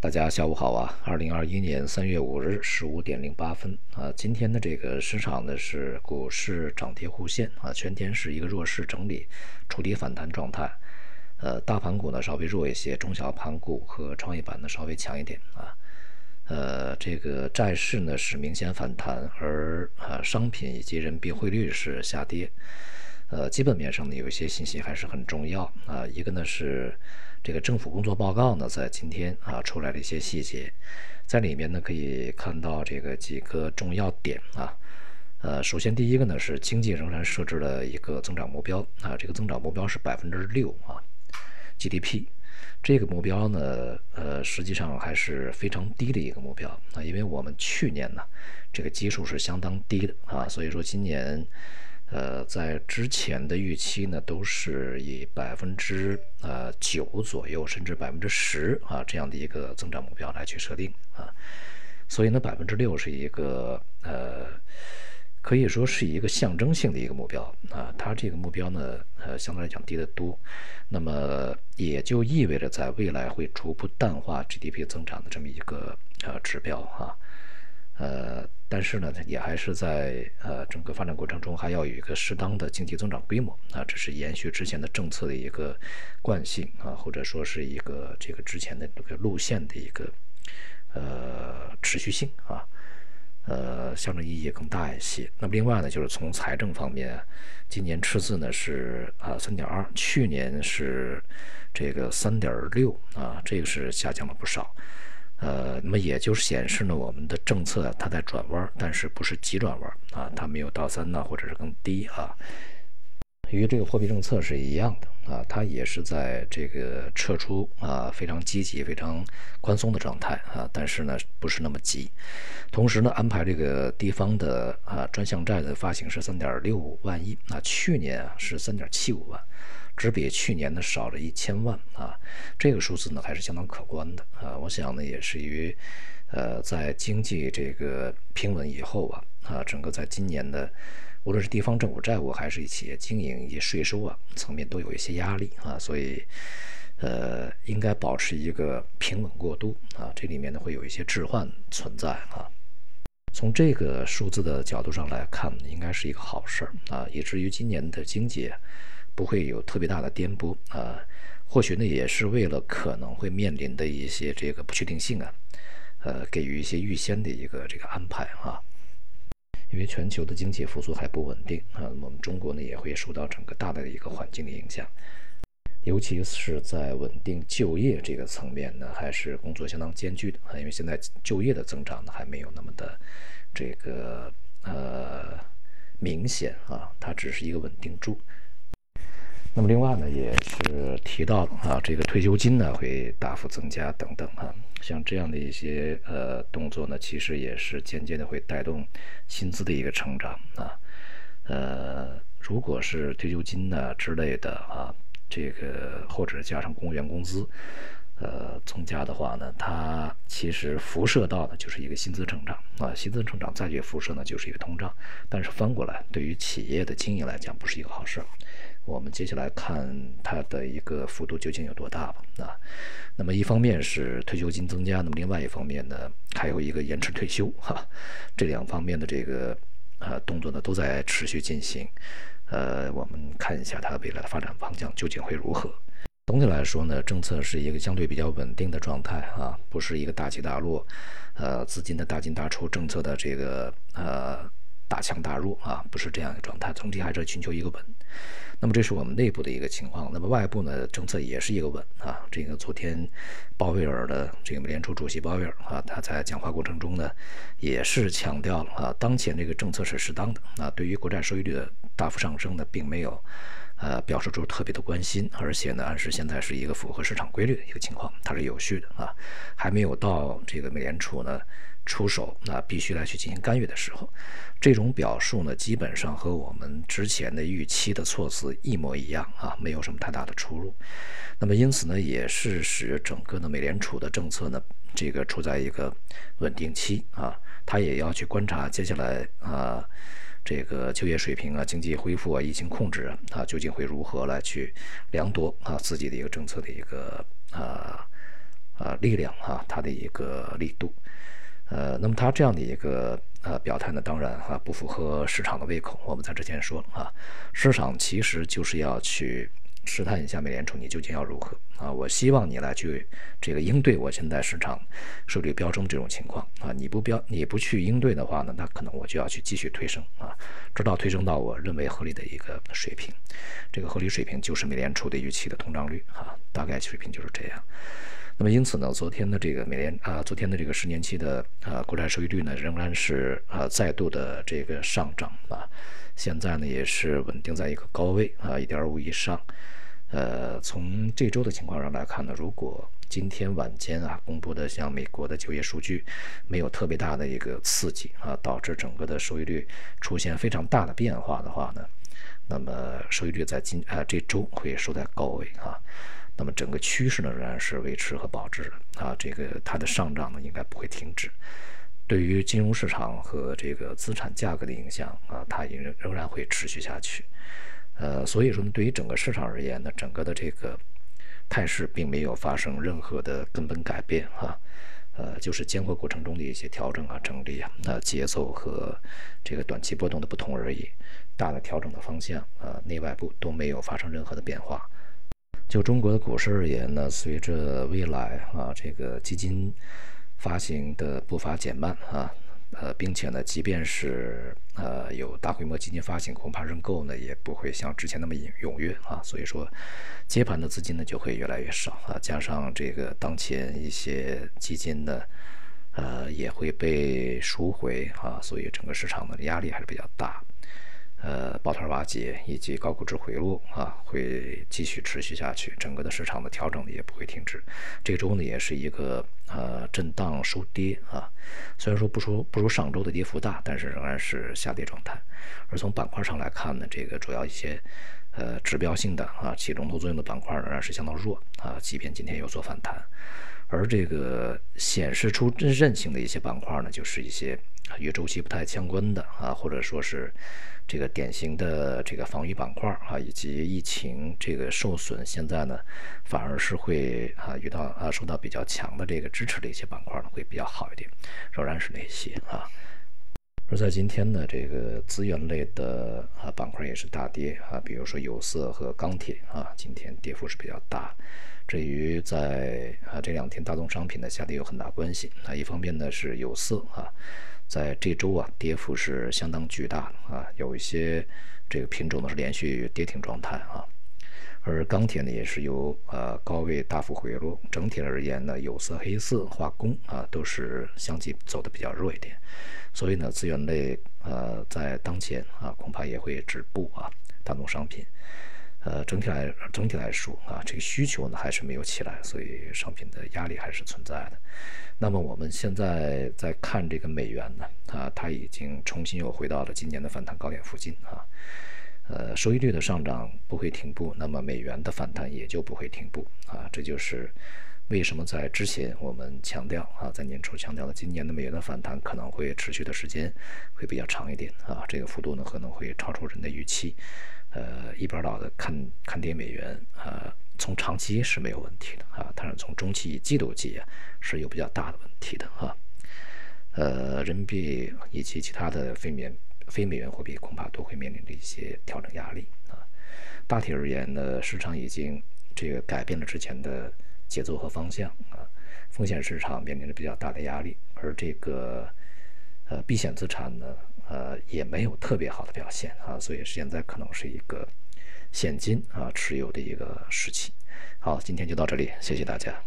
大家下午好啊！二零二一年三月五日十五点零八分啊，今天的这个市场呢是股市涨跌互现啊，全天是一个弱势整理、触底反弹状态。呃，大盘股呢稍微弱一些，中小盘股和创业板呢稍微强一点啊。呃，这个债市呢是明显反弹，而啊商品以及人民币汇率是下跌。呃，基本面上呢有一些信息还是很重要啊，一个呢是。这个政府工作报告呢，在今天啊出来了一些细节，在里面呢可以看到这个几个重要点啊。呃，首先第一个呢是经济仍然设置了一个增长目标啊，这个增长目标是百分之六啊，GDP 这个目标呢，呃，实际上还是非常低的一个目标啊，因为我们去年呢这个基数是相当低的啊，所以说今年。呃，在之前的预期呢，都是以百分之呃九左右，甚至百分之十啊这样的一个增长目标来去设定啊，所以呢，百分之六是一个呃，可以说是一个象征性的一个目标啊，它这个目标呢，呃，相对来讲低得多，那么也就意味着在未来会逐步淡化 GDP 增长的这么一个呃指标哈。呃，但是呢，也还是在呃整个发展过程中，还要有一个适当的经济增长规模啊，这是延续之前的政策的一个惯性啊，或者说是一个这个之前的这个路线的一个呃持续性啊，呃象征意义更大一些。那么另外呢，就是从财政方面，今年赤字呢是啊三点二，去年是这个三点六啊，这个是下降了不少。呃，那么也就是显示呢，我们的政策它在转弯，但是不是急转弯啊？它没有到三呢，或者是更低啊。与这个货币政策是一样的啊，它也是在这个撤出啊非常积极、非常宽松的状态啊，但是呢不是那么急。同时呢，安排这个地方的啊专项债的发行是三点六五万亿啊，去年啊是三点七五万。只比去年呢少了一千万啊，这个数字呢还是相当可观的啊。我想呢也是于，呃，在经济这个平稳以后啊啊，整个在今年的，无论是地方政府债务还是企业经营以及税收啊层面都有一些压力啊，所以，呃，应该保持一个平稳过渡啊。这里面呢会有一些置换存在啊。从这个数字的角度上来看，应该是一个好事儿啊，以至于今年的经济。不会有特别大的颠簸啊，或许呢也是为了可能会面临的一些这个不确定性啊，呃，给予一些预先的一个这个安排啊。因为全球的经济复苏还不稳定啊，我们中国呢也会受到整个大的一个环境的影响，尤其是在稳定就业这个层面呢，还是工作相当艰巨的啊。因为现在就业的增长呢还没有那么的这个呃明显啊，它只是一个稳定住。那么另外呢，也是提到啊，这个退休金呢会大幅增加等等啊，像这样的一些呃动作呢，其实也是间接的会带动薪资的一个成长啊。呃，如果是退休金呢之类的啊，这个或者加上公务员工资呃增加的话呢，它其实辐射到的就是一个薪资成长啊，薪资成长再去辐射呢就是一个通胀，但是翻过来对于企业的经营来讲不是一个好事。我们接下来看它的一个幅度究竟有多大吧？啊，那么一方面是退休金增加，那么另外一方面呢，还有一个延迟退休哈，这两方面的这个呃动作呢都在持续进行。呃，我们看一下它未来的发展方向究竟会如何。总体来说呢，政策是一个相对比较稳定的状态啊，不是一个大起大落，呃，资金的大进大出，政策的这个呃大强大弱啊，不是这样一个状态，总体还是寻求一个稳。那么这是我们内部的一个情况。那么外部呢，政策也是一个稳啊。这个昨天鲍威尔的这个美联储主席鲍威尔啊，他在讲话过程中呢，也是强调了啊，当前这个政策是适当的啊。对于国债收益率的大幅上升呢，并没有呃表示出特别的关心，而且呢，暗示现在是一个符合市场规律的一个情况，它是有序的啊，还没有到这个美联储呢。出手，那必须来去进行干预的时候，这种表述呢，基本上和我们之前的预期的措辞一模一样啊，没有什么太大的出入。那么因此呢，也是使整个的美联储的政策呢，这个处在一个稳定期啊，它也要去观察接下来啊，这个就业水平啊、经济恢复啊、疫情控制啊，究竟会如何来去量夺啊自己的一个政策的一个啊。啊，力量啊，它的一个力度。呃，那么他这样的一个呃表态呢，当然哈不符合市场的胃口。我们在之前说了啊，市场其实就是要去试探一下美联储你究竟要如何啊。我希望你来去这个应对我现在市场收率飙升这种情况啊。你不标你不去应对的话呢，那可能我就要去继续推升啊，直到推升到我认为合理的一个水平。这个合理水平就是美联储的预期的通胀率啊，大概水平就是这样。那么因此呢，昨天的这个美联啊，昨天的这个十年期的啊国债收益率呢，仍然是啊再度的这个上涨啊，现在呢也是稳定在一个高位啊一点五以上。呃，从这周的情况上来看呢，如果今天晚间啊公布的像美国的就业数据没有特别大的一个刺激啊，导致整个的收益率出现非常大的变化的话呢，那么收益率在今啊这周会收在高位啊。那么整个趋势呢仍然是维持和保持啊，这个它的上涨呢应该不会停止。对于金融市场和这个资产价格的影响啊，它仍仍然会持续下去。呃，所以说呢，对于整个市场而言呢，整个的这个态势并没有发生任何的根本改变啊，呃，就是间隔过程中的一些调整啊、整理啊，那节奏和这个短期波动的不同而已。大的调整的方向啊，内外部都没有发生任何的变化。就中国的股市而言呢，随着未来啊这个基金发行的步伐减慢啊，呃，并且呢，即便是呃有大规模基金发行，恐怕认购呢也不会像之前那么踊踊跃啊。所以说，接盘的资金呢就会越来越少啊。加上这个当前一些基金呢，呃也会被赎回啊，所以整个市场的压力还是比较大。呃，抱团瓦解以及高估值回落啊，会继续持续下去。整个的市场的调整呢也不会停止。这周呢也是一个呃震荡收跌啊，虽然说不说不如上周的跌幅大，但是仍然是下跌状态。而从板块上来看呢，这个主要一些呃指标性的啊起龙头作用的板块仍然是相当弱啊，即便今天有所反弹。而这个显示出韧性的一些板块呢，就是一些与周期不太相关的啊，或者说是。这个典型的这个防御板块啊，以及疫情这个受损，现在呢反而是会啊遇到啊受到比较强的这个支持的一些板块呢会比较好一点，仍然是那些啊。而在今天呢，这个资源类的啊板块也是大跌啊，比如说有色和钢铁啊，今天跌幅是比较大，这与在啊这两天大宗商品的下跌有很大关系啊。一方面呢是有色啊。在这周啊，跌幅是相当巨大啊，有一些这个品种呢是连续跌停状态啊，而钢铁呢也是由呃高位大幅回落，整体而言呢，有色、黑色、化工啊都是相继走的比较弱一点，所以呢，资源类呃在当前啊恐怕也会止步啊，大宗商品。呃，整体来整体来说啊，这个需求呢还是没有起来，所以商品的压力还是存在的。那么我们现在在看这个美元呢，啊，它已经重新又回到了今年的反弹高点附近啊。呃，收益率的上涨不会停步，那么美元的反弹也就不会停步啊。这就是为什么在之前我们强调啊，在年初强调的今年的美元的反弹可能会持续的时间会比较长一点啊，这个幅度呢可能会超出人的预期。呃，一边倒的看看跌美元啊，从长期是没有问题的啊，但是从中期、季度计啊，是有比较大的问题的哈。呃，人民币以及其他的非美非美元货币恐怕都会面临着一些调整压力啊。大体而言呢，市场已经这个改变了之前的节奏和方向啊，风险市场面临着比较大的压力，而这个呃避险资产呢。呃，也没有特别好的表现啊，所以现在可能是一个现金啊持有的一个时期。好，今天就到这里，谢谢大家。